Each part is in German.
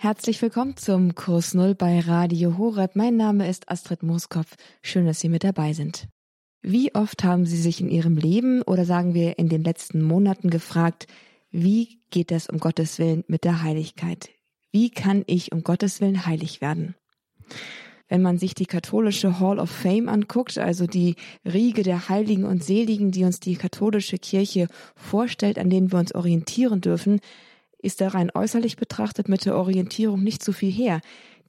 Herzlich willkommen zum Kurs Null bei Radio Horeb. Mein Name ist Astrid Mooskopf. Schön, dass Sie mit dabei sind. Wie oft haben Sie sich in Ihrem Leben oder sagen wir in den letzten Monaten gefragt, wie geht es um Gottes Willen mit der Heiligkeit? Wie kann ich um Gottes Willen heilig werden? Wenn man sich die katholische Hall of Fame anguckt, also die Riege der Heiligen und Seligen, die uns die katholische Kirche vorstellt, an denen wir uns orientieren dürfen, ist da rein äußerlich betrachtet mit der Orientierung nicht so viel her.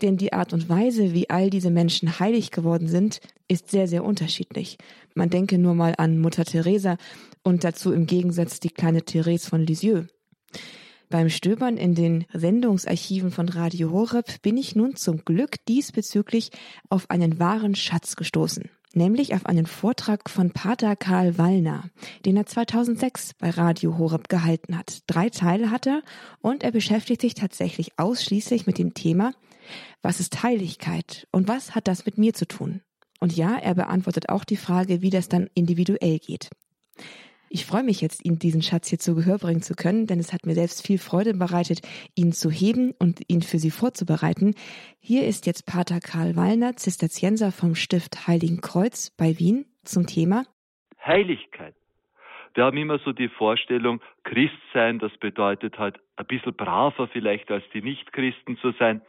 Denn die Art und Weise, wie all diese Menschen heilig geworden sind, ist sehr, sehr unterschiedlich. Man denke nur mal an Mutter Teresa und dazu im Gegensatz die kleine Therese von Lisieux. Beim Stöbern in den Sendungsarchiven von Radio Horeb bin ich nun zum Glück diesbezüglich auf einen wahren Schatz gestoßen nämlich auf einen Vortrag von Pater Karl Wallner, den er 2006 bei Radio Horeb gehalten hat. Drei Teile hat er und er beschäftigt sich tatsächlich ausschließlich mit dem Thema, was ist Heiligkeit und was hat das mit mir zu tun? Und ja, er beantwortet auch die Frage, wie das dann individuell geht. Ich freue mich jetzt, Ihnen diesen Schatz hier zu Gehör bringen zu können, denn es hat mir selbst viel Freude bereitet, ihn zu heben und ihn für Sie vorzubereiten. Hier ist jetzt Pater Karl Wallner, Zisterzienser vom Stift Heiligen Kreuz bei Wien zum Thema Heiligkeit. Wir haben immer so die Vorstellung, Christ sein, das bedeutet halt ein bisschen braver vielleicht als die Nichtchristen zu sein,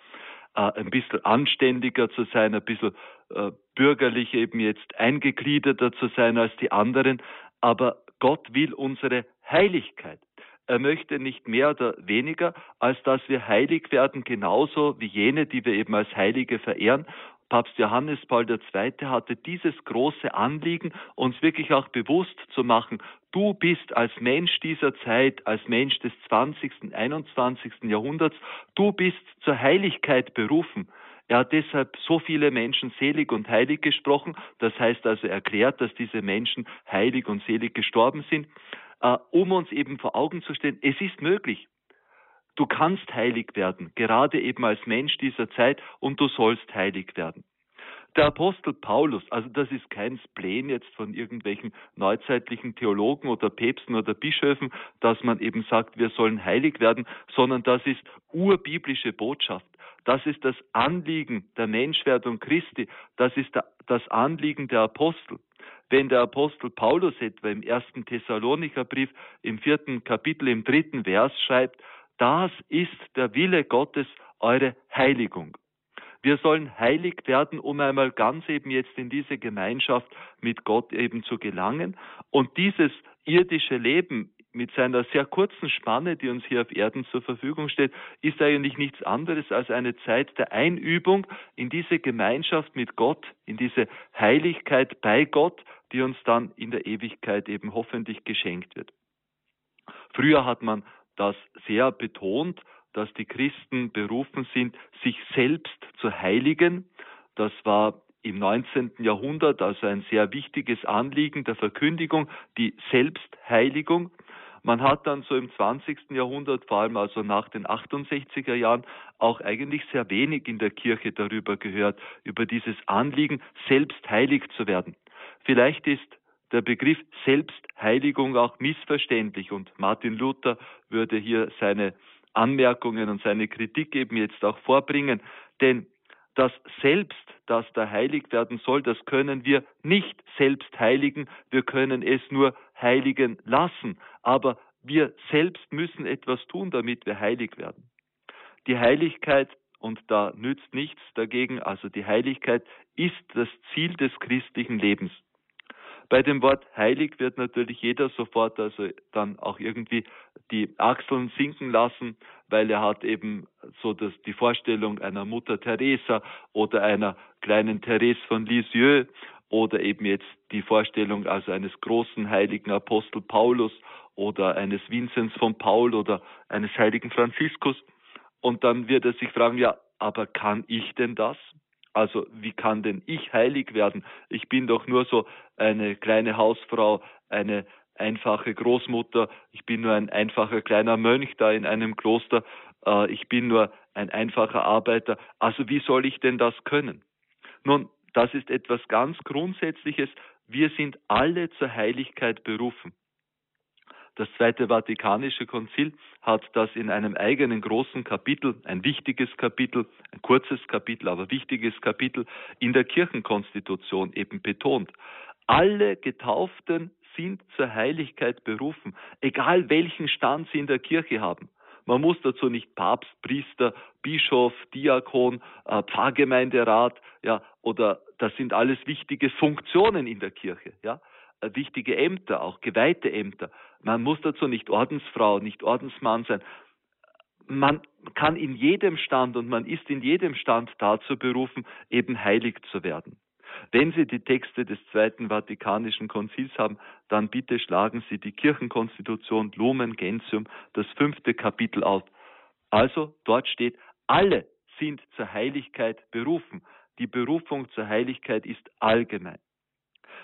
äh, ein bisschen anständiger zu sein, ein bisschen äh, bürgerlich eben jetzt eingegliederter zu sein als die anderen. Aber Gott will unsere Heiligkeit. Er möchte nicht mehr oder weniger, als dass wir heilig werden, genauso wie jene, die wir eben als Heilige verehren. Papst Johannes Paul II. hatte dieses große Anliegen, uns wirklich auch bewusst zu machen, du bist als Mensch dieser Zeit, als Mensch des 20., 21. Jahrhunderts, du bist zur Heiligkeit berufen. Er hat deshalb so viele Menschen selig und heilig gesprochen. Das heißt also erklärt, dass diese Menschen heilig und selig gestorben sind, äh, um uns eben vor Augen zu stellen, es ist möglich. Du kannst heilig werden, gerade eben als Mensch dieser Zeit, und du sollst heilig werden. Der Apostel Paulus, also das ist kein Spleen jetzt von irgendwelchen neuzeitlichen Theologen oder Päpsten oder Bischöfen, dass man eben sagt, wir sollen heilig werden, sondern das ist urbiblische Botschaft. Das ist das Anliegen der Menschwerdung Christi. Das ist das Anliegen der Apostel. Wenn der Apostel Paulus etwa im ersten Thessalonicher Brief im vierten Kapitel im dritten Vers schreibt, das ist der Wille Gottes, eure Heiligung. Wir sollen heilig werden, um einmal ganz eben jetzt in diese Gemeinschaft mit Gott eben zu gelangen. Und dieses irdische Leben mit seiner sehr kurzen Spanne, die uns hier auf Erden zur Verfügung steht, ist eigentlich nichts anderes als eine Zeit der Einübung in diese Gemeinschaft mit Gott, in diese Heiligkeit bei Gott, die uns dann in der Ewigkeit eben hoffentlich geschenkt wird. Früher hat man das sehr betont, dass die Christen berufen sind, sich selbst zu heiligen. Das war im 19. Jahrhundert also ein sehr wichtiges Anliegen der Verkündigung, die Selbstheiligung. Man hat dann so im 20. Jahrhundert, vor allem also nach den 68er Jahren, auch eigentlich sehr wenig in der Kirche darüber gehört, über dieses Anliegen, selbst heilig zu werden. Vielleicht ist der Begriff Selbstheiligung auch missverständlich und Martin Luther würde hier seine Anmerkungen und seine Kritik eben jetzt auch vorbringen, denn das Selbst, das da heilig werden soll, das können wir nicht selbst heiligen, wir können es nur heiligen lassen, aber wir selbst müssen etwas tun, damit wir heilig werden. Die Heiligkeit, und da nützt nichts dagegen, also die Heiligkeit ist das Ziel des christlichen Lebens. Bei dem Wort heilig wird natürlich jeder sofort also dann auch irgendwie die Achseln sinken lassen, weil er hat eben so das, die Vorstellung einer Mutter Teresa oder einer kleinen Therese von Lisieux oder eben jetzt die Vorstellung also eines großen heiligen Apostel Paulus oder eines Vinzenz von Paul oder eines heiligen Franziskus. Und dann wird er sich fragen, ja, aber kann ich denn das? Also wie kann denn ich heilig werden? Ich bin doch nur so eine kleine Hausfrau, eine einfache Großmutter, ich bin nur ein einfacher kleiner Mönch da in einem Kloster, äh, ich bin nur ein einfacher Arbeiter. Also wie soll ich denn das können? Nun, das ist etwas ganz Grundsätzliches. Wir sind alle zur Heiligkeit berufen. Das Zweite Vatikanische Konzil hat das in einem eigenen großen Kapitel, ein wichtiges Kapitel, ein kurzes Kapitel, aber wichtiges Kapitel in der Kirchenkonstitution eben betont. Alle Getauften sind zur Heiligkeit berufen, egal welchen Stand sie in der Kirche haben. Man muss dazu nicht Papst, Priester, Bischof, Diakon, äh, Pfarrgemeinderat, ja, oder das sind alles wichtige Funktionen in der Kirche, ja. Äh, wichtige Ämter, auch geweihte Ämter. Man muss dazu nicht Ordensfrau, nicht Ordensmann sein. Man kann in jedem Stand und man ist in jedem Stand dazu berufen, eben heilig zu werden. Wenn Sie die Texte des Zweiten Vatikanischen Konzils haben, dann bitte schlagen Sie die Kirchenkonstitution Lumen Gentium, das fünfte Kapitel auf. Also dort steht, alle sind zur Heiligkeit berufen. Die Berufung zur Heiligkeit ist allgemein.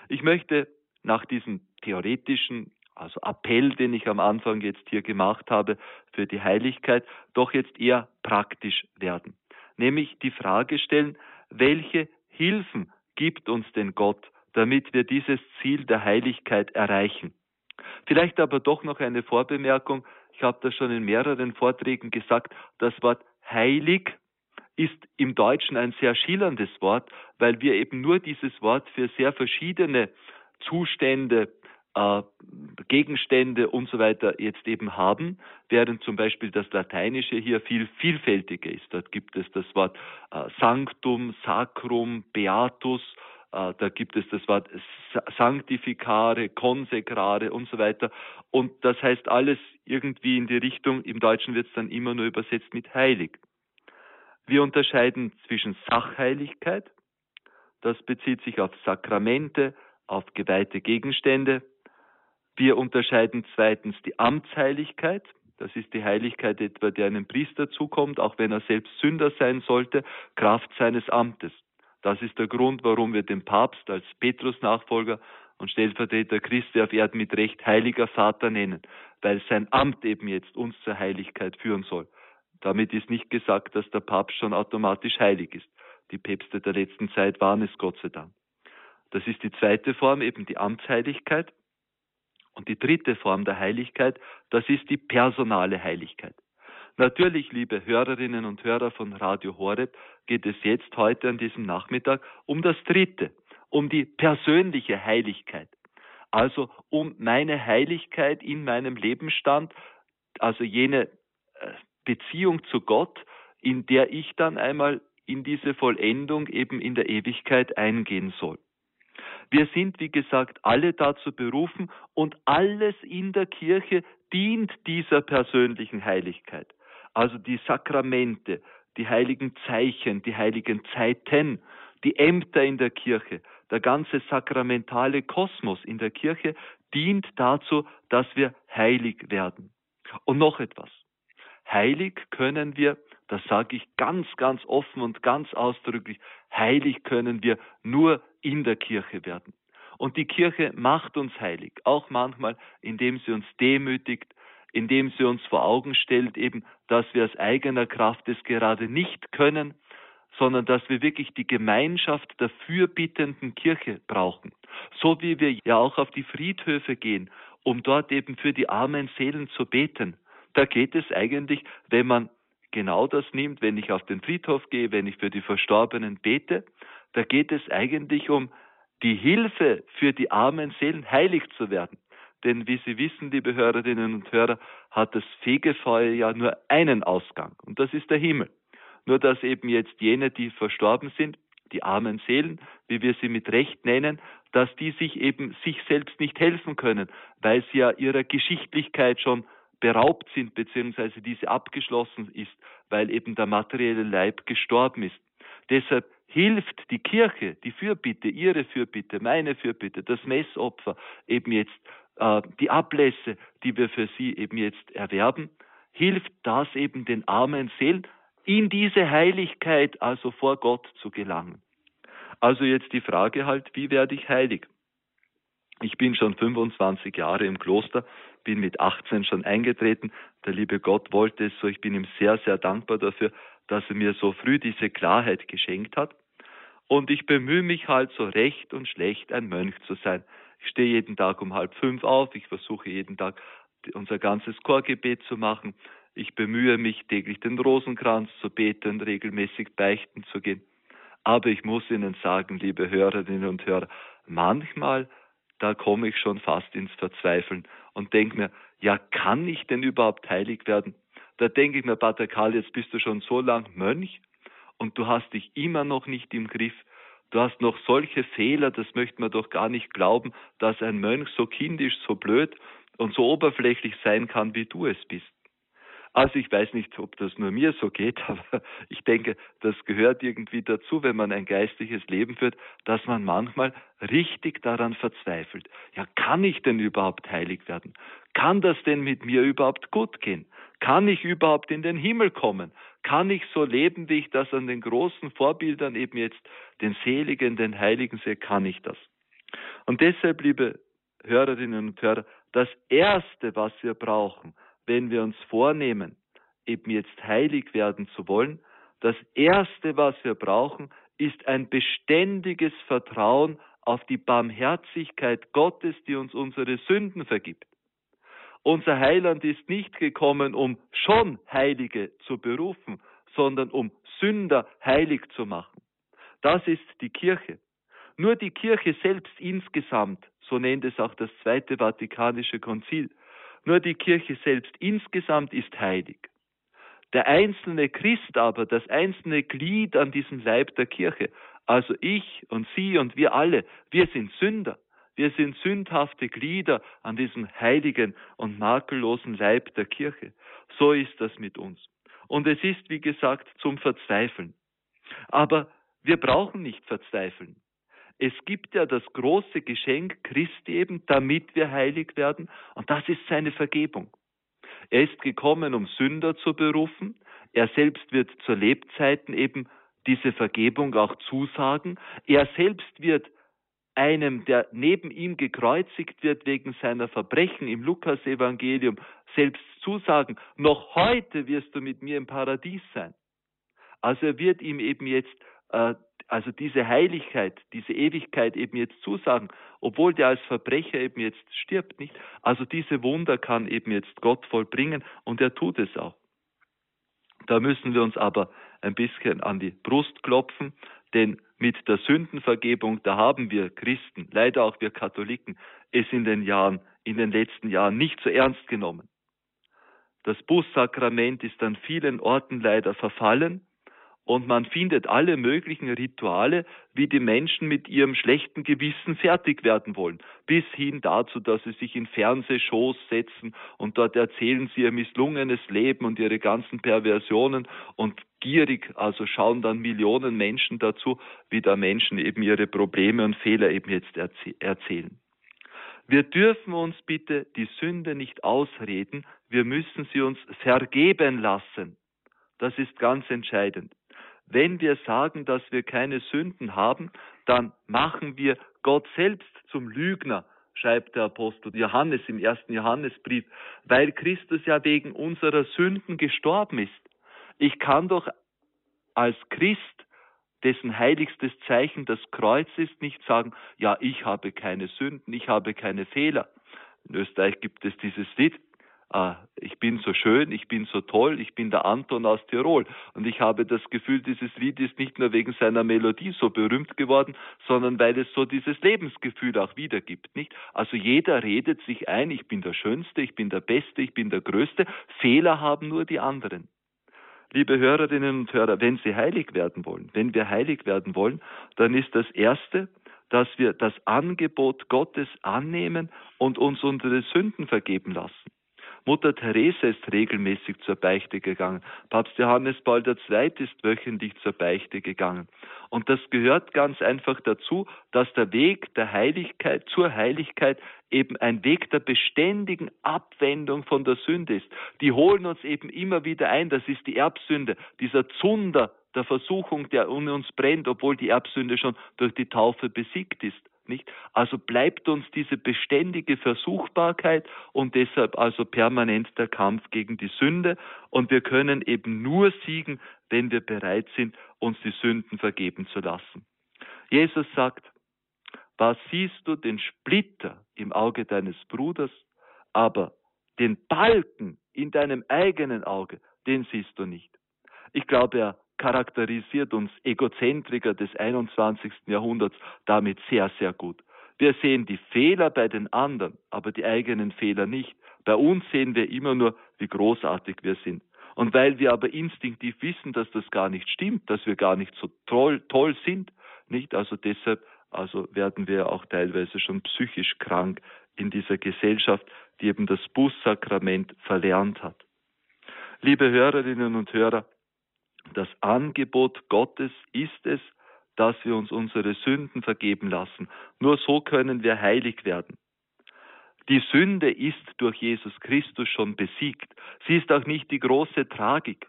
Ich möchte nach diesem theoretischen, also Appell, den ich am Anfang jetzt hier gemacht habe für die Heiligkeit, doch jetzt eher praktisch werden. Nämlich die Frage stellen, welche Hilfen gibt uns denn Gott, damit wir dieses Ziel der Heiligkeit erreichen? Vielleicht aber doch noch eine Vorbemerkung. Ich habe das schon in mehreren Vorträgen gesagt. Das Wort heilig ist im Deutschen ein sehr schillerndes Wort, weil wir eben nur dieses Wort für sehr verschiedene Zustände, äh, Gegenstände und so weiter jetzt eben haben, während zum Beispiel das Lateinische hier viel vielfältiger ist. Dort gibt es das Wort äh, Sanctum, Sacrum, Beatus, äh, da gibt es das Wort Sanctificare, Konsekrare und so weiter. Und das heißt alles irgendwie in die Richtung, im Deutschen wird es dann immer nur übersetzt mit heilig. Wir unterscheiden zwischen Sachheiligkeit, das bezieht sich auf Sakramente, auf geweihte Gegenstände. Wir unterscheiden zweitens die Amtsheiligkeit. Das ist die Heiligkeit etwa, die einem Priester zukommt, auch wenn er selbst Sünder sein sollte, Kraft seines Amtes. Das ist der Grund, warum wir den Papst als Petrus-Nachfolger und Stellvertreter Christi auf Erden mit Recht heiliger Vater nennen, weil sein Amt eben jetzt uns zur Heiligkeit führen soll. Damit ist nicht gesagt, dass der Papst schon automatisch heilig ist. Die Päpste der letzten Zeit waren es Gott sei Dank. Das ist die zweite Form, eben die Amtsheiligkeit. Und die dritte Form der Heiligkeit, das ist die personale Heiligkeit. Natürlich, liebe Hörerinnen und Hörer von Radio Horeb, geht es jetzt heute an diesem Nachmittag um das dritte, um die persönliche Heiligkeit. Also um meine Heiligkeit in meinem Lebensstand, also jene äh, Beziehung zu Gott, in der ich dann einmal in diese Vollendung eben in der Ewigkeit eingehen soll. Wir sind, wie gesagt, alle dazu berufen und alles in der Kirche dient dieser persönlichen Heiligkeit. Also die Sakramente, die heiligen Zeichen, die heiligen Zeiten, die Ämter in der Kirche, der ganze sakramentale Kosmos in der Kirche dient dazu, dass wir heilig werden. Und noch etwas. Heilig können wir, das sage ich ganz, ganz offen und ganz ausdrücklich, heilig können wir nur in der Kirche werden. Und die Kirche macht uns heilig, auch manchmal, indem sie uns demütigt, indem sie uns vor Augen stellt, eben, dass wir aus eigener Kraft es gerade nicht können, sondern dass wir wirklich die Gemeinschaft der fürbittenden Kirche brauchen. So wie wir ja auch auf die Friedhöfe gehen, um dort eben für die armen Seelen zu beten. Da geht es eigentlich, wenn man genau das nimmt, wenn ich auf den Friedhof gehe, wenn ich für die Verstorbenen bete, da geht es eigentlich um die Hilfe für die armen Seelen, heilig zu werden. Denn wie Sie wissen, liebe Hörerinnen und Hörer, hat das Fegefeuer ja nur einen Ausgang und das ist der Himmel. Nur dass eben jetzt jene, die verstorben sind, die armen Seelen, wie wir sie mit Recht nennen, dass die sich eben sich selbst nicht helfen können, weil sie ja ihrer Geschichtlichkeit schon beraubt sind, beziehungsweise diese abgeschlossen ist, weil eben der materielle Leib gestorben ist. Deshalb hilft die Kirche, die Fürbitte, ihre Fürbitte, meine Fürbitte, das Messopfer, eben jetzt äh, die Ablässe, die wir für sie eben jetzt erwerben, hilft das eben den armen Seelen, in diese Heiligkeit, also vor Gott zu gelangen. Also jetzt die Frage halt, wie werde ich heilig? Ich bin schon 25 Jahre im Kloster, bin mit 18 schon eingetreten. Der liebe Gott wollte es so. Ich bin ihm sehr, sehr dankbar dafür, dass er mir so früh diese Klarheit geschenkt hat. Und ich bemühe mich halt so recht und schlecht ein Mönch zu sein. Ich stehe jeden Tag um halb fünf auf, ich versuche jeden Tag unser ganzes Chorgebet zu machen. Ich bemühe mich täglich den Rosenkranz zu beten, regelmäßig beichten zu gehen. Aber ich muss Ihnen sagen, liebe Hörerinnen und Hörer, manchmal, da komme ich schon fast ins Verzweifeln und denke mir, ja, kann ich denn überhaupt heilig werden? Da denke ich mir, Pater Karl, jetzt bist du schon so lang Mönch und du hast dich immer noch nicht im Griff. Du hast noch solche Fehler, das möchte man doch gar nicht glauben, dass ein Mönch so kindisch, so blöd und so oberflächlich sein kann, wie du es bist. Also ich weiß nicht, ob das nur mir so geht, aber ich denke, das gehört irgendwie dazu, wenn man ein geistliches Leben führt, dass man manchmal richtig daran verzweifelt. Ja, kann ich denn überhaupt heilig werden? Kann das denn mit mir überhaupt gut gehen? Kann ich überhaupt in den Himmel kommen? Kann ich so leben, wie ich das an den großen Vorbildern eben jetzt, den Seligen, den Heiligen sehe? Kann ich das? Und deshalb, liebe Hörerinnen und Hörer, das Erste, was wir brauchen, wenn wir uns vornehmen, eben jetzt heilig werden zu wollen, das Erste, was wir brauchen, ist ein beständiges Vertrauen auf die Barmherzigkeit Gottes, die uns unsere Sünden vergibt. Unser Heiland ist nicht gekommen, um schon Heilige zu berufen, sondern um Sünder heilig zu machen. Das ist die Kirche. Nur die Kirche selbst insgesamt, so nennt es auch das Zweite Vatikanische Konzil, nur die Kirche selbst insgesamt ist heilig. Der einzelne Christ aber, das einzelne Glied an diesem Leib der Kirche, also ich und Sie und wir alle, wir sind Sünder. Wir sind sündhafte Glieder an diesem heiligen und makellosen Leib der Kirche. So ist das mit uns. Und es ist, wie gesagt, zum Verzweifeln. Aber wir brauchen nicht verzweifeln. Es gibt ja das große Geschenk Christi eben, damit wir heilig werden, und das ist seine Vergebung. Er ist gekommen, um Sünder zu berufen. Er selbst wird zur Lebzeiten eben diese Vergebung auch zusagen. Er selbst wird einem, der neben ihm gekreuzigt wird wegen seiner Verbrechen im Lukasevangelium, selbst zusagen, noch heute wirst du mit mir im Paradies sein. Also er wird ihm eben jetzt äh, also diese Heiligkeit, diese Ewigkeit eben jetzt zusagen, obwohl der als Verbrecher eben jetzt stirbt, nicht? Also diese Wunder kann eben jetzt Gott vollbringen und er tut es auch. Da müssen wir uns aber ein bisschen an die Brust klopfen, denn mit der Sündenvergebung, da haben wir Christen, leider auch wir Katholiken, es in den Jahren, in den letzten Jahren nicht so ernst genommen. Das Bußsakrament ist an vielen Orten leider verfallen und man findet alle möglichen Rituale, wie die Menschen mit ihrem schlechten Gewissen fertig werden wollen, bis hin dazu, dass sie sich in Fernsehshows setzen und dort erzählen sie ihr misslungenes Leben und ihre ganzen Perversionen und gierig, also schauen dann Millionen Menschen dazu, wie da Menschen eben ihre Probleme und Fehler eben jetzt erzählen. Wir dürfen uns bitte die Sünde nicht ausreden, wir müssen sie uns vergeben lassen. Das ist ganz entscheidend. Wenn wir sagen, dass wir keine Sünden haben, dann machen wir Gott selbst zum Lügner, schreibt der Apostel Johannes im ersten Johannesbrief, weil Christus ja wegen unserer Sünden gestorben ist. Ich kann doch als Christ, dessen heiligstes Zeichen das Kreuz ist, nicht sagen, ja, ich habe keine Sünden, ich habe keine Fehler. In Österreich gibt es dieses Lied, ah, ich bin so schön, ich bin so toll, ich bin der Anton aus Tirol. Und ich habe das Gefühl, dieses Lied ist nicht nur wegen seiner Melodie so berühmt geworden, sondern weil es so dieses Lebensgefühl auch wiedergibt, nicht? Also jeder redet sich ein, ich bin der Schönste, ich bin der Beste, ich bin der Größte. Fehler haben nur die anderen. Liebe Hörerinnen und Hörer, wenn Sie heilig werden wollen, wenn wir heilig werden wollen, dann ist das Erste, dass wir das Angebot Gottes annehmen und uns unsere Sünden vergeben lassen. Mutter Therese ist regelmäßig zur Beichte gegangen. Papst Johannes Paul II. ist wöchentlich zur Beichte gegangen. Und das gehört ganz einfach dazu, dass der Weg der Heiligkeit zur Heiligkeit eben ein Weg der beständigen Abwendung von der Sünde ist. Die holen uns eben immer wieder ein. Das ist die Erbsünde, dieser Zunder der Versuchung, der um uns brennt, obwohl die Erbsünde schon durch die Taufe besiegt ist nicht? Also bleibt uns diese beständige Versuchbarkeit und deshalb also permanent der Kampf gegen die Sünde und wir können eben nur siegen, wenn wir bereit sind, uns die Sünden vergeben zu lassen. Jesus sagt, was siehst du den Splitter im Auge deines Bruders, aber den Balken in deinem eigenen Auge, den siehst du nicht. Ich glaube, er charakterisiert uns Egozentriker des 21. Jahrhunderts damit sehr, sehr gut. Wir sehen die Fehler bei den anderen, aber die eigenen Fehler nicht. Bei uns sehen wir immer nur, wie großartig wir sind. Und weil wir aber instinktiv wissen, dass das gar nicht stimmt, dass wir gar nicht so toll, toll sind, nicht? Also deshalb, also werden wir auch teilweise schon psychisch krank in dieser Gesellschaft, die eben das Bußsakrament verlernt hat. Liebe Hörerinnen und Hörer, das Angebot Gottes ist es, dass wir uns unsere Sünden vergeben lassen. Nur so können wir heilig werden. Die Sünde ist durch Jesus Christus schon besiegt. Sie ist auch nicht die große Tragik.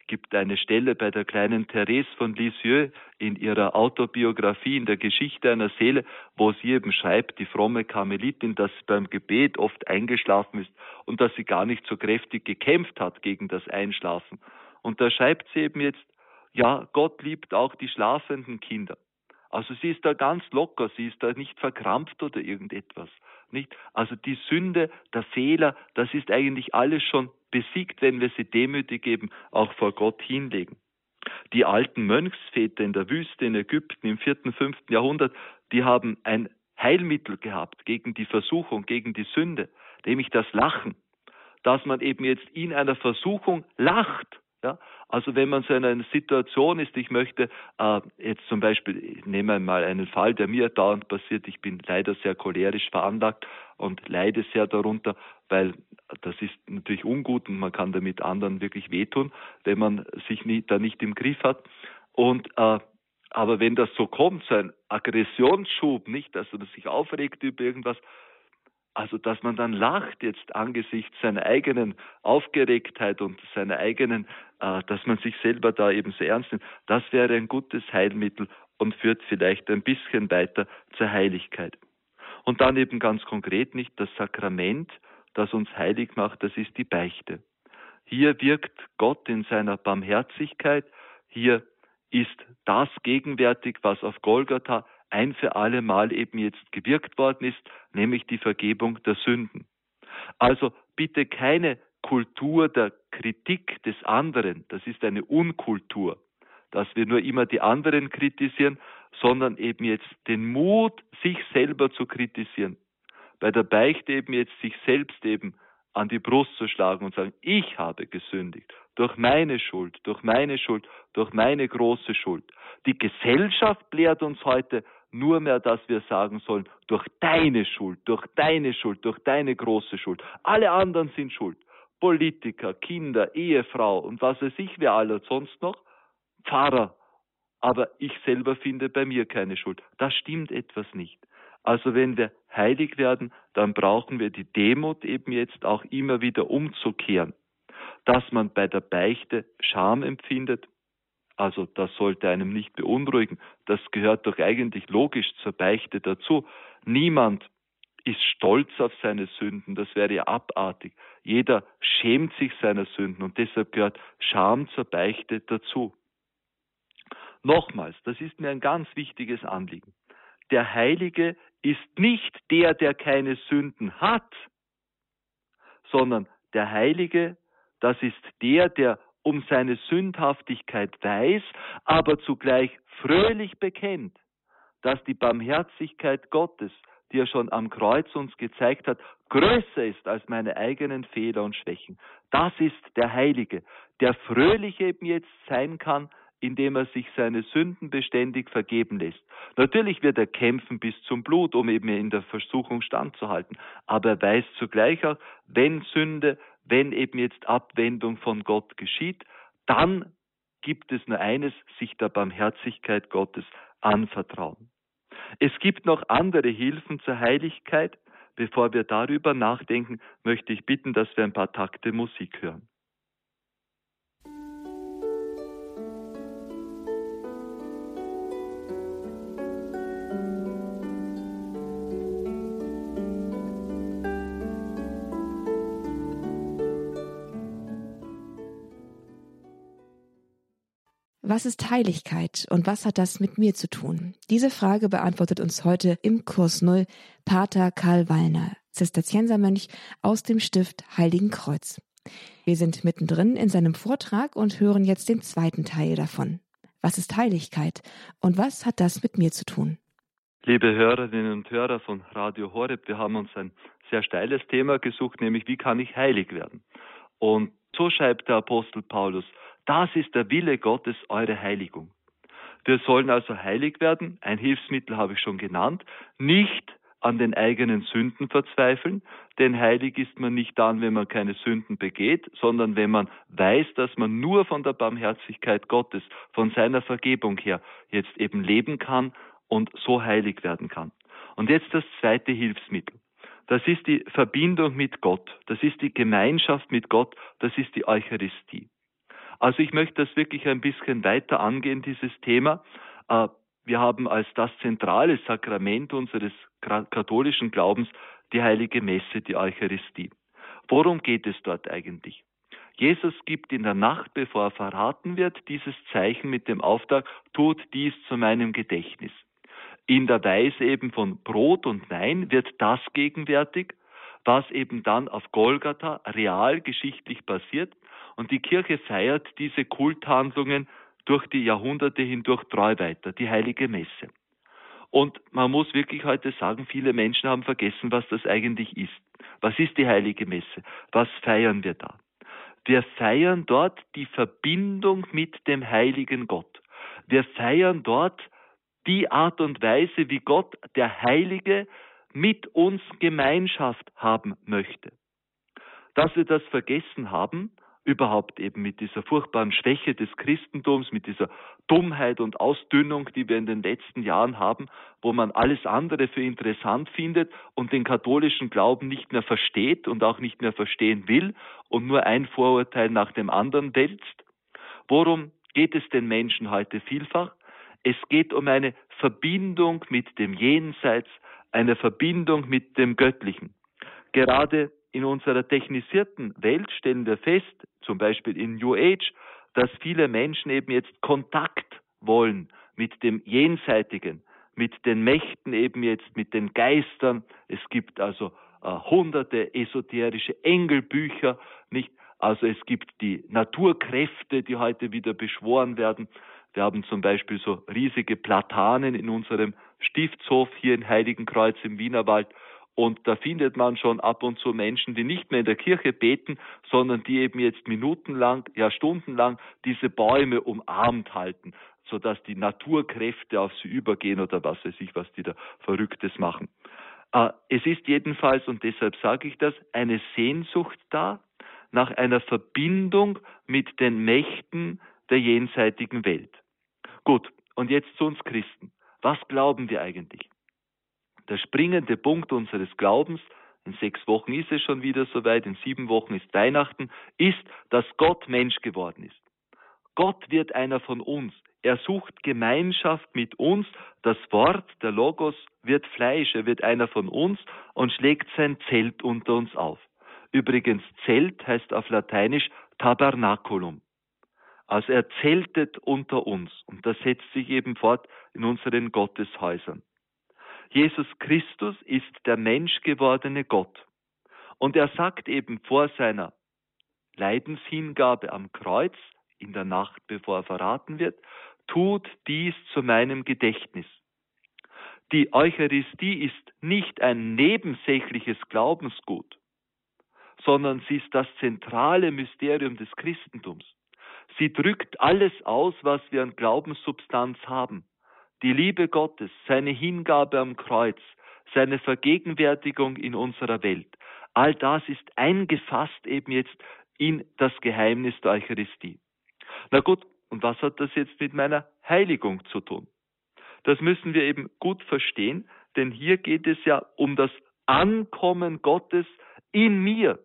Es gibt eine Stelle bei der kleinen Therese von Lisieux in ihrer Autobiografie in der Geschichte einer Seele, wo sie eben schreibt, die fromme Karmelitin, dass sie beim Gebet oft eingeschlafen ist und dass sie gar nicht so kräftig gekämpft hat gegen das Einschlafen. Und da schreibt sie eben jetzt, ja, Gott liebt auch die schlafenden Kinder. Also sie ist da ganz locker, sie ist da nicht verkrampft oder irgendetwas. Nicht? Also die Sünde, der Fehler, das ist eigentlich alles schon besiegt, wenn wir sie demütig eben auch vor Gott hinlegen. Die alten Mönchsväter in der Wüste in Ägypten im vierten, fünften Jahrhundert, die haben ein Heilmittel gehabt gegen die Versuchung, gegen die Sünde, nämlich das Lachen. Dass man eben jetzt in einer Versuchung lacht ja? Also wenn man so in einer Situation ist, ich möchte äh, jetzt zum Beispiel, ich nehme mal einen Fall, der mir dauernd passiert, ich bin leider sehr cholerisch veranlagt und leide sehr darunter, weil das ist natürlich ungut und man kann damit anderen wirklich wehtun, wenn man sich nie, da nicht im Griff hat. Und äh, aber wenn das so kommt, so ein Aggressionsschub, nicht, dass man sich aufregt über irgendwas, also, dass man dann lacht jetzt angesichts seiner eigenen Aufgeregtheit und seiner eigenen, äh, dass man sich selber da eben so ernst nimmt, das wäre ein gutes Heilmittel und führt vielleicht ein bisschen weiter zur Heiligkeit. Und dann eben ganz konkret nicht das Sakrament, das uns heilig macht, das ist die Beichte. Hier wirkt Gott in seiner Barmherzigkeit, hier ist das gegenwärtig, was auf Golgatha ein für alle Mal eben jetzt gewirkt worden ist, nämlich die Vergebung der Sünden. Also bitte keine Kultur der Kritik des anderen, das ist eine Unkultur, dass wir nur immer die anderen kritisieren, sondern eben jetzt den Mut, sich selber zu kritisieren. Bei der Beichte eben jetzt sich selbst eben an die Brust zu schlagen und sagen, ich habe gesündigt, durch meine Schuld, durch meine Schuld, durch meine große Schuld. Die Gesellschaft lehrt uns heute, nur mehr, dass wir sagen sollen, durch deine Schuld, durch deine Schuld, durch deine große Schuld. Alle anderen sind schuld. Politiker, Kinder, Ehefrau und was weiß ich, wer alle sonst noch. Pfarrer. Aber ich selber finde bei mir keine Schuld. Da stimmt etwas nicht. Also wenn wir heilig werden, dann brauchen wir die Demut eben jetzt auch immer wieder umzukehren. Dass man bei der Beichte Scham empfindet, also das sollte einem nicht beunruhigen. Das gehört doch eigentlich logisch zur Beichte dazu. Niemand ist stolz auf seine Sünden, das wäre ja abartig. Jeder schämt sich seiner Sünden und deshalb gehört Scham zur Beichte dazu. Nochmals, das ist mir ein ganz wichtiges Anliegen. Der Heilige ist nicht der, der keine Sünden hat, sondern der Heilige, das ist der, der um seine Sündhaftigkeit weiß, aber zugleich fröhlich bekennt, dass die Barmherzigkeit Gottes, die er schon am Kreuz uns gezeigt hat, größer ist als meine eigenen Fehler und Schwächen. Das ist der Heilige, der fröhlich eben jetzt sein kann, indem er sich seine Sünden beständig vergeben lässt. Natürlich wird er kämpfen bis zum Blut, um eben in der Versuchung standzuhalten, aber er weiß zugleich auch, wenn Sünde wenn eben jetzt Abwendung von Gott geschieht, dann gibt es nur eines, sich der Barmherzigkeit Gottes anvertrauen. Es gibt noch andere Hilfen zur Heiligkeit. Bevor wir darüber nachdenken, möchte ich bitten, dass wir ein paar Takte Musik hören. Was ist Heiligkeit und was hat das mit mir zu tun? Diese Frage beantwortet uns heute im Kurs Null Pater Karl Wallner. Zisterziensermönch aus dem Stift Heiligenkreuz. Wir sind mittendrin in seinem Vortrag und hören jetzt den zweiten Teil davon. Was ist Heiligkeit und was hat das mit mir zu tun? Liebe Hörerinnen und Hörer von Radio Horeb, wir haben uns ein sehr steiles Thema gesucht, nämlich wie kann ich heilig werden? Und so schreibt der Apostel Paulus, das ist der Wille Gottes, eure Heiligung. Wir sollen also heilig werden, ein Hilfsmittel habe ich schon genannt, nicht an den eigenen Sünden verzweifeln, denn heilig ist man nicht dann, wenn man keine Sünden begeht, sondern wenn man weiß, dass man nur von der Barmherzigkeit Gottes, von seiner Vergebung her jetzt eben leben kann und so heilig werden kann. Und jetzt das zweite Hilfsmittel. Das ist die Verbindung mit Gott, das ist die Gemeinschaft mit Gott, das ist die Eucharistie. Also ich möchte das wirklich ein bisschen weiter angehen, dieses Thema. Äh, wir haben als das zentrale Sakrament unseres katholischen Glaubens die heilige Messe, die Eucharistie. Worum geht es dort eigentlich? Jesus gibt in der Nacht, bevor er verraten wird, dieses Zeichen mit dem Auftrag, tut dies zu meinem Gedächtnis. In der Weise eben von Brot und Wein wird das gegenwärtig, was eben dann auf Golgatha real geschichtlich passiert. Und die Kirche feiert diese Kulthandlungen durch die Jahrhunderte hindurch treu weiter, die heilige Messe. Und man muss wirklich heute sagen, viele Menschen haben vergessen, was das eigentlich ist. Was ist die heilige Messe? Was feiern wir da? Wir feiern dort die Verbindung mit dem heiligen Gott. Wir feiern dort die Art und Weise, wie Gott, der Heilige, mit uns Gemeinschaft haben möchte. Dass wir das vergessen haben, überhaupt eben mit dieser furchtbaren Schwäche des Christentums, mit dieser Dummheit und Ausdünnung, die wir in den letzten Jahren haben, wo man alles andere für interessant findet und den katholischen Glauben nicht mehr versteht und auch nicht mehr verstehen will und nur ein Vorurteil nach dem anderen wälzt. Worum geht es den Menschen heute vielfach? Es geht um eine Verbindung mit dem Jenseits, eine Verbindung mit dem Göttlichen. Gerade in unserer technisierten Welt stellen wir fest, zum Beispiel in New Age, dass viele Menschen eben jetzt Kontakt wollen mit dem Jenseitigen, mit den Mächten eben jetzt, mit den Geistern. Es gibt also äh, hunderte esoterische Engelbücher, nicht? Also es gibt die Naturkräfte, die heute wieder beschworen werden. Wir haben zum Beispiel so riesige Platanen in unserem Stiftshof hier in Heiligenkreuz im Wienerwald und da findet man schon ab und zu Menschen, die nicht mehr in der Kirche beten, sondern die eben jetzt minutenlang, ja stundenlang diese Bäume umarmt halten, sodass die Naturkräfte auf sie übergehen oder was weiß ich, was die da Verrücktes machen. Äh, es ist jedenfalls, und deshalb sage ich das, eine Sehnsucht da nach einer Verbindung mit den Mächten der jenseitigen Welt. Gut, und jetzt zu uns Christen. Was glauben wir eigentlich? Der springende Punkt unseres Glaubens, in sechs Wochen ist es schon wieder soweit, in sieben Wochen ist Weihnachten, ist, dass Gott Mensch geworden ist. Gott wird einer von uns. Er sucht Gemeinschaft mit uns. Das Wort, der Logos, wird Fleisch. Er wird einer von uns und schlägt sein Zelt unter uns auf. Übrigens, Zelt heißt auf Lateinisch Tabernaculum. Also er zeltet unter uns und das setzt sich eben fort in unseren Gotteshäusern. Jesus Christus ist der menschgewordene Gott. Und er sagt eben vor seiner Leidenshingabe am Kreuz, in der Nacht, bevor er verraten wird, tut dies zu meinem Gedächtnis. Die Eucharistie ist nicht ein nebensächliches Glaubensgut, sondern sie ist das zentrale Mysterium des Christentums. Sie drückt alles aus, was wir an Glaubenssubstanz haben die Liebe Gottes, seine Hingabe am Kreuz, seine Vergegenwärtigung in unserer Welt, all das ist eingefasst eben jetzt in das Geheimnis der Eucharistie. Na gut, und was hat das jetzt mit meiner Heiligung zu tun? Das müssen wir eben gut verstehen, denn hier geht es ja um das Ankommen Gottes in mir.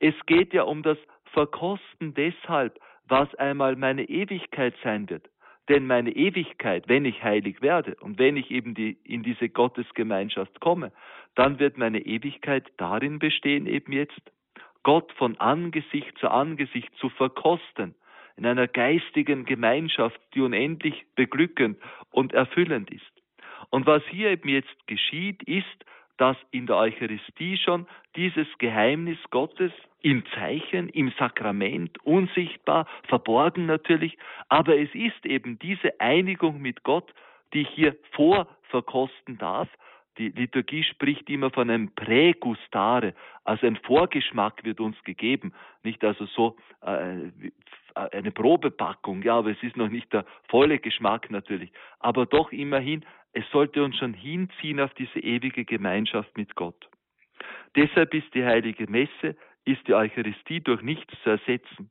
Es geht ja um das Verkosten deshalb, was einmal meine Ewigkeit sein wird. Denn meine Ewigkeit, wenn ich heilig werde und wenn ich eben die, in diese Gottesgemeinschaft komme, dann wird meine Ewigkeit darin bestehen, eben jetzt Gott von Angesicht zu Angesicht zu verkosten, in einer geistigen Gemeinschaft, die unendlich beglückend und erfüllend ist. Und was hier eben jetzt geschieht, ist, dass in der Eucharistie schon dieses Geheimnis Gottes im Zeichen, im Sakrament, unsichtbar, verborgen natürlich, aber es ist eben diese Einigung mit Gott, die ich hier vorverkosten darf. Die Liturgie spricht immer von einem Prägustare, also ein Vorgeschmack wird uns gegeben, nicht also so äh, eine Probepackung, ja, aber es ist noch nicht der volle Geschmack natürlich, aber doch immerhin, es sollte uns schon hinziehen auf diese ewige Gemeinschaft mit Gott. Deshalb ist die heilige Messe ist die Eucharistie durch nichts zu ersetzen.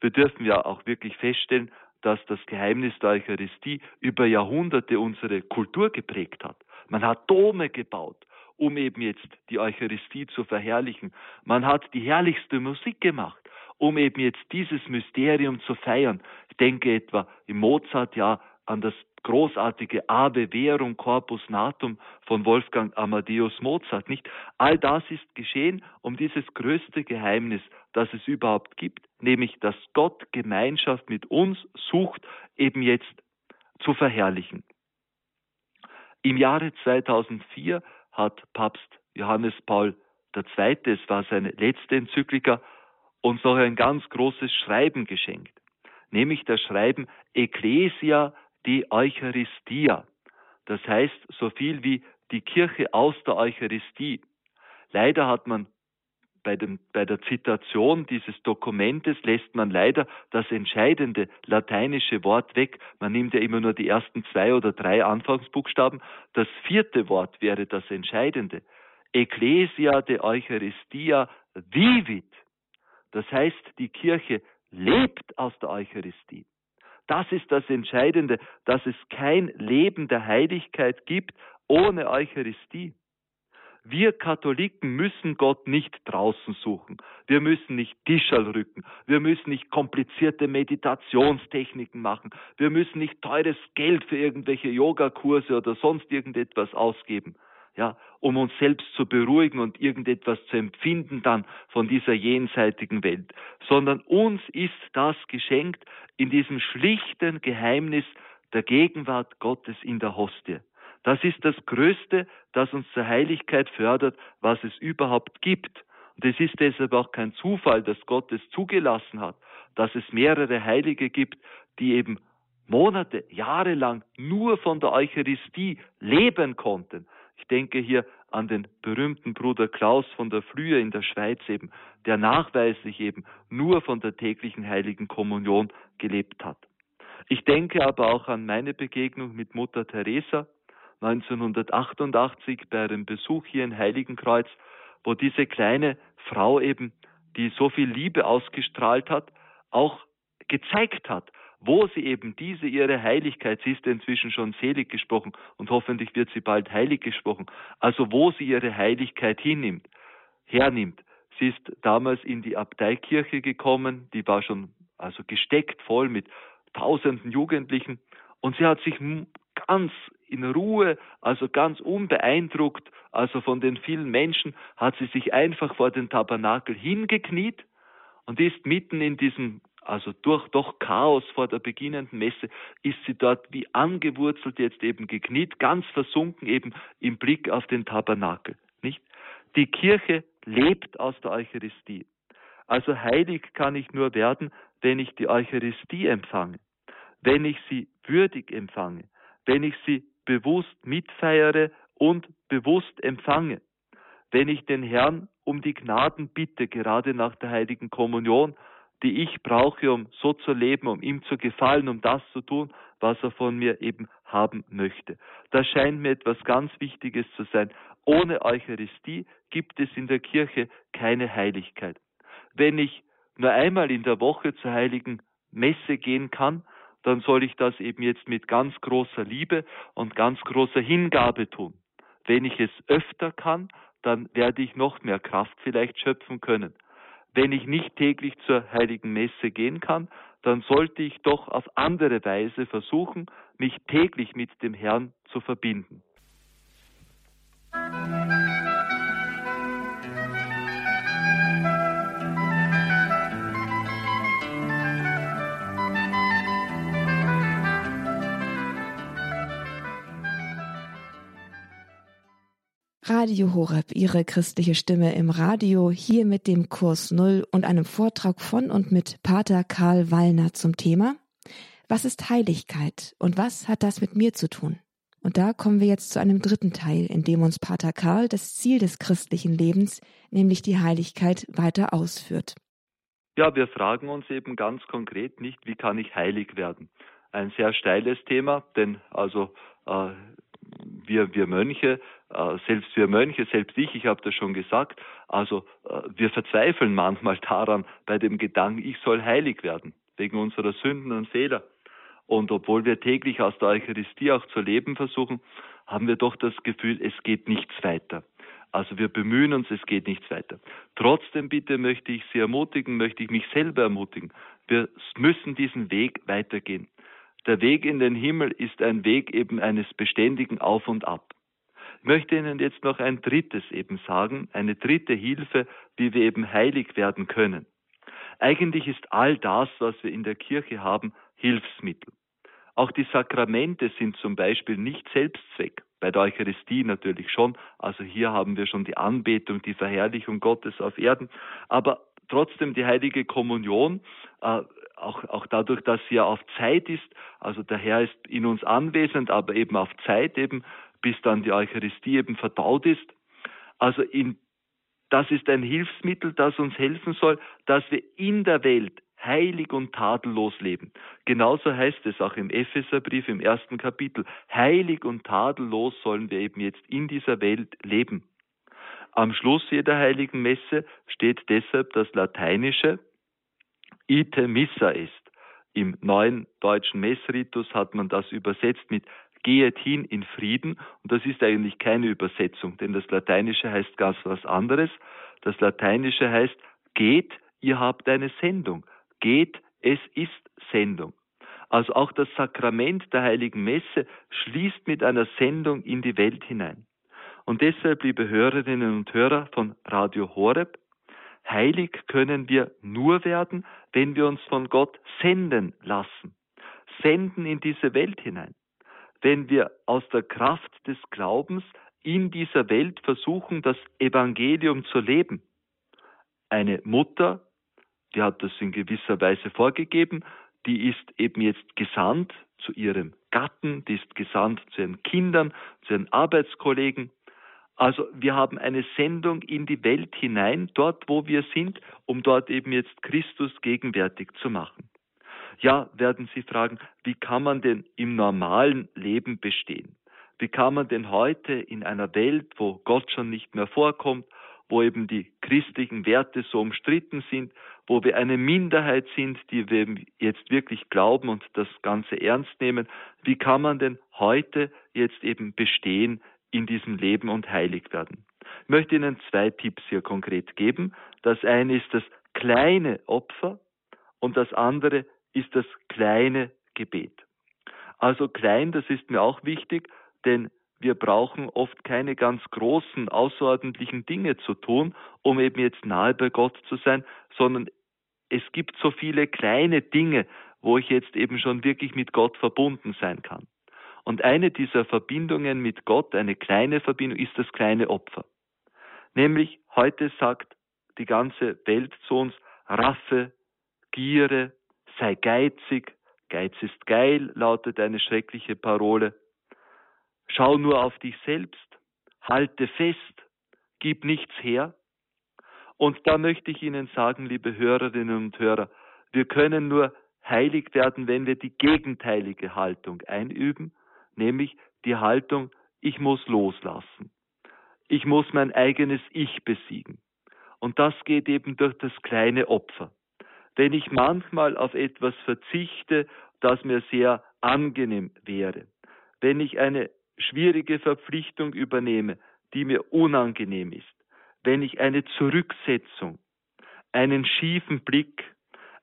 Wir dürfen ja auch wirklich feststellen, dass das Geheimnis der Eucharistie über Jahrhunderte unsere Kultur geprägt hat. Man hat Dome gebaut, um eben jetzt die Eucharistie zu verherrlichen. Man hat die herrlichste Musik gemacht, um eben jetzt dieses Mysterium zu feiern. Ich denke etwa im Mozart ja an das großartige Ave Verum Corpus Natum von Wolfgang Amadeus Mozart, nicht? All das ist geschehen um dieses größte Geheimnis, das es überhaupt gibt, nämlich dass Gott Gemeinschaft mit uns sucht, eben jetzt zu verherrlichen. Im Jahre 2004 hat Papst Johannes Paul II., es war seine letzte Enzyklika, uns noch ein ganz großes Schreiben geschenkt, nämlich das Schreiben Ecclesia die Eucharistia. Das heißt so viel wie die Kirche aus der Eucharistie. Leider hat man bei, dem, bei der Zitation dieses Dokumentes lässt man leider das entscheidende lateinische Wort weg. Man nimmt ja immer nur die ersten zwei oder drei Anfangsbuchstaben. Das vierte Wort wäre das entscheidende. Ecclesia de Eucharistia vivit. Das heißt, die Kirche lebt aus der Eucharistie. Das ist das Entscheidende, dass es kein Leben der Heiligkeit gibt ohne Eucharistie. Wir Katholiken müssen Gott nicht draußen suchen. Wir müssen nicht Tischal rücken. Wir müssen nicht komplizierte Meditationstechniken machen. Wir müssen nicht teures Geld für irgendwelche Yogakurse oder sonst irgendetwas ausgeben ja, um uns selbst zu beruhigen und irgendetwas zu empfinden dann von dieser jenseitigen Welt, sondern uns ist das geschenkt in diesem schlichten Geheimnis der Gegenwart Gottes in der Hostie. Das ist das Größte, das uns zur Heiligkeit fördert, was es überhaupt gibt. Und es ist deshalb auch kein Zufall, dass Gott es zugelassen hat, dass es mehrere Heilige gibt, die eben Monate, Jahre lang nur von der Eucharistie leben konnten. Ich denke hier an den berühmten Bruder Klaus von der Flühe in der Schweiz eben, der nachweislich eben nur von der täglichen heiligen Kommunion gelebt hat. Ich denke aber auch an meine Begegnung mit Mutter Teresa 1988 bei einem Besuch hier in Heiligenkreuz, wo diese kleine Frau eben, die so viel Liebe ausgestrahlt hat, auch gezeigt hat, wo sie eben diese ihre Heiligkeit, sie ist inzwischen schon selig gesprochen und hoffentlich wird sie bald heilig gesprochen, also wo sie ihre Heiligkeit hinnimmt, hernimmt. Sie ist damals in die Abteikirche gekommen, die war schon also gesteckt voll mit tausenden Jugendlichen und sie hat sich ganz in Ruhe, also ganz unbeeindruckt, also von den vielen Menschen, hat sie sich einfach vor den Tabernakel hingekniet und ist mitten in diesem also durch doch Chaos vor der beginnenden Messe, ist sie dort wie angewurzelt jetzt eben gekniet, ganz versunken eben im Blick auf den Tabernakel, nicht? Die Kirche lebt aus der Eucharistie. Also heilig kann ich nur werden, wenn ich die Eucharistie empfange, wenn ich sie würdig empfange, wenn ich sie bewusst mitfeiere und bewusst empfange, wenn ich den Herrn um die Gnaden bitte, gerade nach der heiligen Kommunion, die ich brauche, um so zu leben, um ihm zu gefallen, um das zu tun, was er von mir eben haben möchte. Das scheint mir etwas ganz Wichtiges zu sein. Ohne Eucharistie gibt es in der Kirche keine Heiligkeit. Wenn ich nur einmal in der Woche zur heiligen Messe gehen kann, dann soll ich das eben jetzt mit ganz großer Liebe und ganz großer Hingabe tun. Wenn ich es öfter kann, dann werde ich noch mehr Kraft vielleicht schöpfen können. Wenn ich nicht täglich zur heiligen Messe gehen kann, dann sollte ich doch auf andere Weise versuchen, mich täglich mit dem Herrn zu verbinden. Radio Horeb, Ihre christliche Stimme im Radio, hier mit dem Kurs Null und einem Vortrag von und mit Pater Karl Wallner zum Thema Was ist Heiligkeit und was hat das mit mir zu tun? Und da kommen wir jetzt zu einem dritten Teil, in dem uns Pater Karl das Ziel des christlichen Lebens, nämlich die Heiligkeit, weiter ausführt. Ja, wir fragen uns eben ganz konkret nicht, wie kann ich heilig werden? Ein sehr steiles Thema, denn also äh, wir, wir Mönche, selbst wir Mönche, selbst ich, ich habe das schon gesagt, also äh, wir verzweifeln manchmal daran bei dem Gedanken, ich soll heilig werden, wegen unserer Sünden und Fehler. Und obwohl wir täglich aus der Eucharistie auch zu leben versuchen, haben wir doch das Gefühl, es geht nichts weiter. Also wir bemühen uns, es geht nichts weiter. Trotzdem bitte möchte ich Sie ermutigen, möchte ich mich selber ermutigen. Wir müssen diesen Weg weitergehen. Der Weg in den Himmel ist ein Weg eben eines beständigen Auf und Ab. Möchte Ihnen jetzt noch ein drittes eben sagen, eine dritte Hilfe, wie wir eben heilig werden können. Eigentlich ist all das, was wir in der Kirche haben, Hilfsmittel. Auch die Sakramente sind zum Beispiel nicht Selbstzweck, bei der Eucharistie natürlich schon. Also hier haben wir schon die Anbetung, die Verherrlichung Gottes auf Erden. Aber trotzdem die heilige Kommunion äh, auch, auch dadurch, dass sie ja auf Zeit ist, also der Herr ist in uns anwesend, aber eben auf Zeit eben, bis dann die Eucharistie eben verdaut ist. Also in, das ist ein Hilfsmittel, das uns helfen soll, dass wir in der Welt heilig und tadellos leben. Genauso heißt es auch im Epheserbrief im ersten Kapitel. Heilig und tadellos sollen wir eben jetzt in dieser Welt leben. Am Schluss jeder heiligen Messe steht deshalb das Lateinische, ite missa ist. Im neuen deutschen Messritus hat man das übersetzt mit Gehet hin in Frieden. Und das ist eigentlich keine Übersetzung, denn das Lateinische heißt ganz was anderes. Das Lateinische heißt, geht, ihr habt eine Sendung. Geht, es ist Sendung. Also auch das Sakrament der heiligen Messe schließt mit einer Sendung in die Welt hinein. Und deshalb, liebe Hörerinnen und Hörer von Radio Horeb, Heilig können wir nur werden, wenn wir uns von Gott senden lassen. Senden in diese Welt hinein. Wenn wir aus der Kraft des Glaubens in dieser Welt versuchen, das Evangelium zu leben. Eine Mutter, die hat das in gewisser Weise vorgegeben, die ist eben jetzt gesandt zu ihrem Gatten, die ist gesandt zu ihren Kindern, zu ihren Arbeitskollegen, also wir haben eine Sendung in die Welt hinein, dort wo wir sind, um dort eben jetzt Christus gegenwärtig zu machen. Ja, werden Sie fragen, wie kann man denn im normalen Leben bestehen? Wie kann man denn heute in einer Welt, wo Gott schon nicht mehr vorkommt, wo eben die christlichen Werte so umstritten sind, wo wir eine Minderheit sind, die wir jetzt wirklich glauben und das Ganze ernst nehmen, wie kann man denn heute jetzt eben bestehen in diesem Leben und heilig werden. Ich möchte Ihnen zwei Tipps hier konkret geben. Das eine ist das kleine Opfer und das andere ist das kleine Gebet. Also klein, das ist mir auch wichtig, denn wir brauchen oft keine ganz großen, außerordentlichen Dinge zu tun, um eben jetzt nahe bei Gott zu sein, sondern es gibt so viele kleine Dinge, wo ich jetzt eben schon wirklich mit Gott verbunden sein kann. Und eine dieser Verbindungen mit Gott, eine kleine Verbindung, ist das kleine Opfer. Nämlich heute sagt die ganze Welt zu uns, raffe, giere, sei geizig, Geiz ist geil, lautet eine schreckliche Parole. Schau nur auf dich selbst, halte fest, gib nichts her. Und da möchte ich Ihnen sagen, liebe Hörerinnen und Hörer, wir können nur heilig werden, wenn wir die gegenteilige Haltung einüben nämlich die Haltung, ich muss loslassen. Ich muss mein eigenes Ich besiegen. Und das geht eben durch das kleine Opfer. Wenn ich manchmal auf etwas verzichte, das mir sehr angenehm wäre, wenn ich eine schwierige Verpflichtung übernehme, die mir unangenehm ist, wenn ich eine Zurücksetzung, einen schiefen Blick,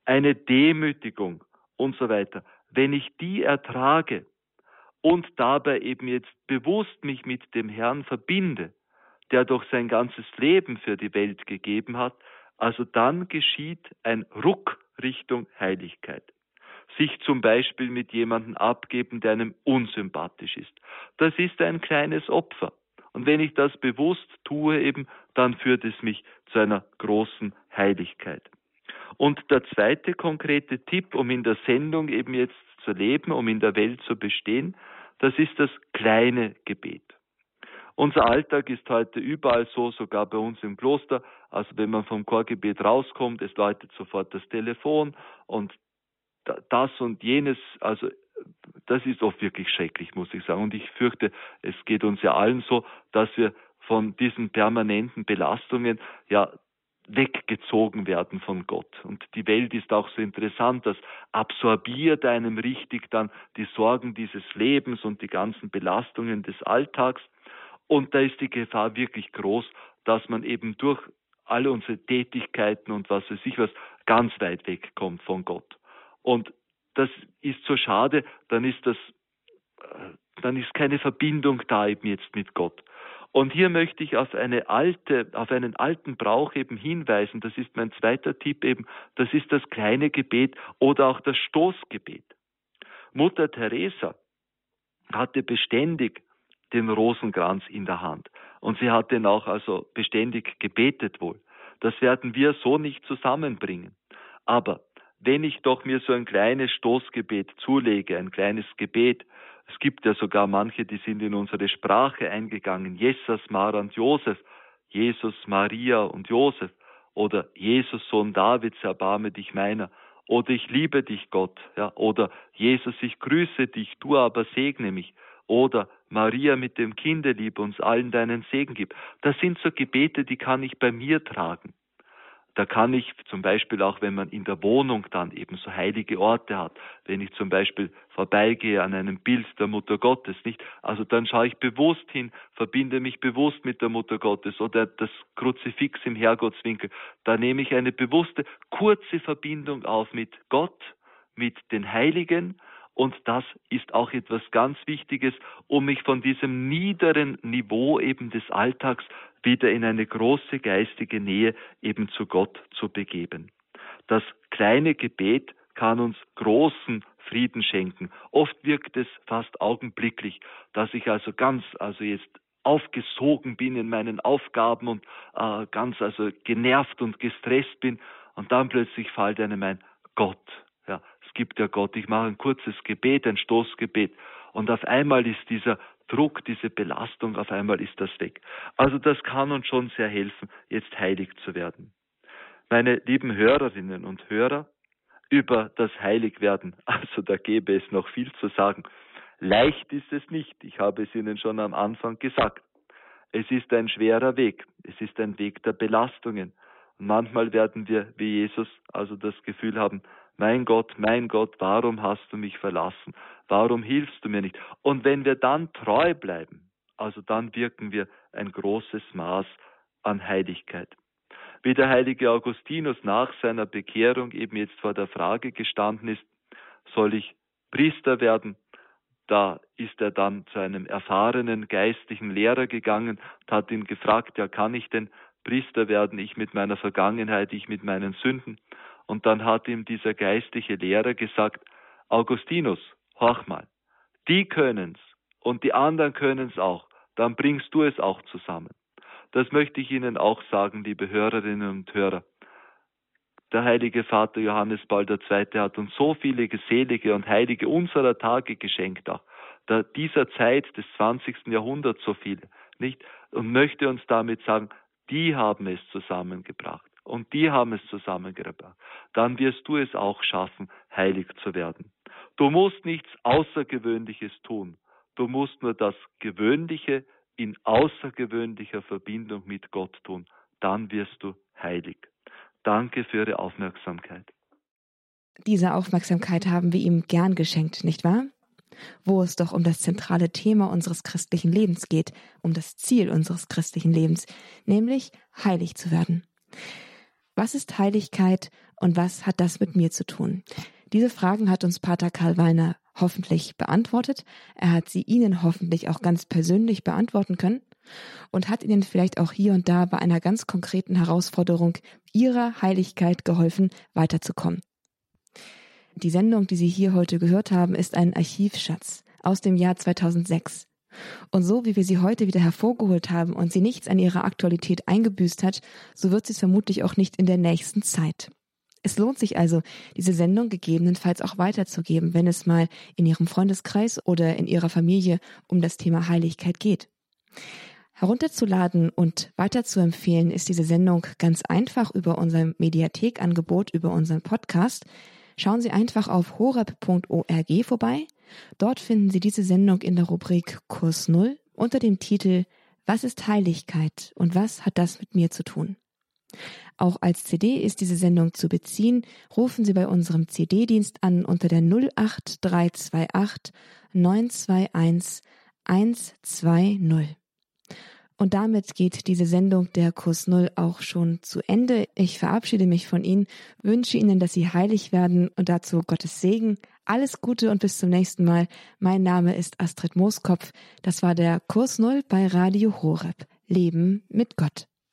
eine Demütigung und so weiter, wenn ich die ertrage, und dabei eben jetzt bewusst mich mit dem Herrn verbinde, der doch sein ganzes Leben für die Welt gegeben hat, also dann geschieht ein Ruck Richtung Heiligkeit. Sich zum Beispiel mit jemandem abgeben, der einem unsympathisch ist. Das ist ein kleines Opfer. Und wenn ich das bewusst tue eben, dann führt es mich zu einer großen Heiligkeit. Und der zweite konkrete Tipp, um in der Sendung eben jetzt zu leben, um in der Welt zu bestehen, das ist das kleine Gebet. Unser Alltag ist heute überall so, sogar bei uns im Kloster. Also wenn man vom Chorgebet rauskommt, es läutet sofort das Telefon und das und jenes, also das ist oft wirklich schrecklich, muss ich sagen. Und ich fürchte, es geht uns ja allen so, dass wir von diesen permanenten Belastungen ja weggezogen werden von Gott. Und die Welt ist auch so interessant, das absorbiert einem richtig dann die Sorgen dieses Lebens und die ganzen Belastungen des Alltags. Und da ist die Gefahr wirklich groß, dass man eben durch alle unsere Tätigkeiten und was weiß ich was ganz weit wegkommt von Gott. Und das ist so schade, dann ist das, äh, dann ist keine Verbindung da eben jetzt mit Gott. Und hier möchte ich auf eine alte, auf einen alten Brauch eben hinweisen. Das ist mein zweiter Tipp eben. Das ist das kleine Gebet oder auch das Stoßgebet. Mutter Teresa hatte beständig den Rosenkranz in der Hand. Und sie hat den auch also beständig gebetet wohl. Das werden wir so nicht zusammenbringen. Aber wenn ich doch mir so ein kleines Stoßgebet zulege, ein kleines Gebet, es gibt ja sogar manche, die sind in unsere Sprache eingegangen. Jesus, Mara und Josef. Jesus, Maria und Josef. Oder Jesus, Sohn Davids, erbarme dich meiner. Oder ich liebe dich, Gott. Ja. Oder Jesus, ich grüße dich, du aber segne mich. Oder Maria mit dem Kinde liebe uns allen deinen Segen gib. Das sind so Gebete, die kann ich bei mir tragen. Da kann ich zum Beispiel auch, wenn man in der Wohnung dann eben so heilige Orte hat, wenn ich zum Beispiel vorbeigehe an einem Bild der Mutter Gottes, nicht? Also dann schaue ich bewusst hin, verbinde mich bewusst mit der Mutter Gottes oder das Kruzifix im Herrgottswinkel. Da nehme ich eine bewusste, kurze Verbindung auf mit Gott, mit den Heiligen und das ist auch etwas ganz Wichtiges, um mich von diesem niederen Niveau eben des Alltags wieder in eine große geistige Nähe eben zu Gott zu begeben. Das kleine Gebet kann uns großen Frieden schenken. Oft wirkt es fast augenblicklich, dass ich also ganz, also jetzt aufgesogen bin in meinen Aufgaben und äh, ganz also genervt und gestresst bin und dann plötzlich fällt einem ein Gott. Gibt ja Gott. Ich mache ein kurzes Gebet, ein Stoßgebet und auf einmal ist dieser Druck, diese Belastung, auf einmal ist das weg. Also das kann uns schon sehr helfen, jetzt heilig zu werden. Meine lieben Hörerinnen und Hörer, über das Heiligwerden, also da gäbe es noch viel zu sagen. Leicht ist es nicht, ich habe es Ihnen schon am Anfang gesagt. Es ist ein schwerer Weg, es ist ein Weg der Belastungen. Und manchmal werden wir, wie Jesus, also das Gefühl haben, mein Gott, mein Gott, warum hast du mich verlassen? Warum hilfst du mir nicht? Und wenn wir dann treu bleiben, also dann wirken wir ein großes Maß an Heiligkeit. Wie der heilige Augustinus nach seiner Bekehrung eben jetzt vor der Frage gestanden ist, soll ich Priester werden? Da ist er dann zu einem erfahrenen geistlichen Lehrer gegangen und hat ihn gefragt, ja, kann ich denn Priester werden, ich mit meiner Vergangenheit, ich mit meinen Sünden? Und dann hat ihm dieser geistliche Lehrer gesagt, Augustinus, horch mal, die können's und die anderen können's auch, dann bringst du es auch zusammen. Das möchte ich Ihnen auch sagen, liebe Hörerinnen und Hörer. Der heilige Vater Johannes Paul II. hat uns so viele Geselige und Heilige unserer Tage geschenkt, auch der, dieser Zeit des 20. Jahrhunderts so viele, nicht? Und möchte uns damit sagen, die haben es zusammengebracht und die haben es zusammengebracht, dann wirst du es auch schaffen, heilig zu werden. Du musst nichts Außergewöhnliches tun. Du musst nur das Gewöhnliche in außergewöhnlicher Verbindung mit Gott tun. Dann wirst du heilig. Danke für Ihre Aufmerksamkeit. Diese Aufmerksamkeit haben wir ihm gern geschenkt, nicht wahr? Wo es doch um das zentrale Thema unseres christlichen Lebens geht, um das Ziel unseres christlichen Lebens, nämlich heilig zu werden. Was ist Heiligkeit und was hat das mit mir zu tun? Diese Fragen hat uns Pater Karl Weiner hoffentlich beantwortet. Er hat sie Ihnen hoffentlich auch ganz persönlich beantworten können und hat Ihnen vielleicht auch hier und da bei einer ganz konkreten Herausforderung Ihrer Heiligkeit geholfen, weiterzukommen. Die Sendung, die Sie hier heute gehört haben, ist ein Archivschatz aus dem Jahr 2006. Und so wie wir sie heute wieder hervorgeholt haben und sie nichts an ihrer Aktualität eingebüßt hat, so wird sie es vermutlich auch nicht in der nächsten Zeit. Es lohnt sich also, diese Sendung gegebenenfalls auch weiterzugeben, wenn es mal in Ihrem Freundeskreis oder in Ihrer Familie um das Thema Heiligkeit geht. Herunterzuladen und weiterzuempfehlen ist diese Sendung ganz einfach über unser Mediathekangebot, über unseren Podcast. Schauen Sie einfach auf horeb.org vorbei. Dort finden Sie diese Sendung in der Rubrik Kurs Null unter dem Titel Was ist Heiligkeit und was hat das mit mir zu tun? Auch als CD ist diese Sendung zu beziehen. Rufen Sie bei unserem CD-Dienst an unter der 08328 921 120. Und damit geht diese Sendung der Kurs Null auch schon zu Ende. Ich verabschiede mich von Ihnen, wünsche Ihnen, dass Sie heilig werden und dazu Gottes Segen. Alles Gute und bis zum nächsten Mal. Mein Name ist Astrid Mooskopf. Das war der Kurs Null bei Radio Horeb. Leben mit Gott.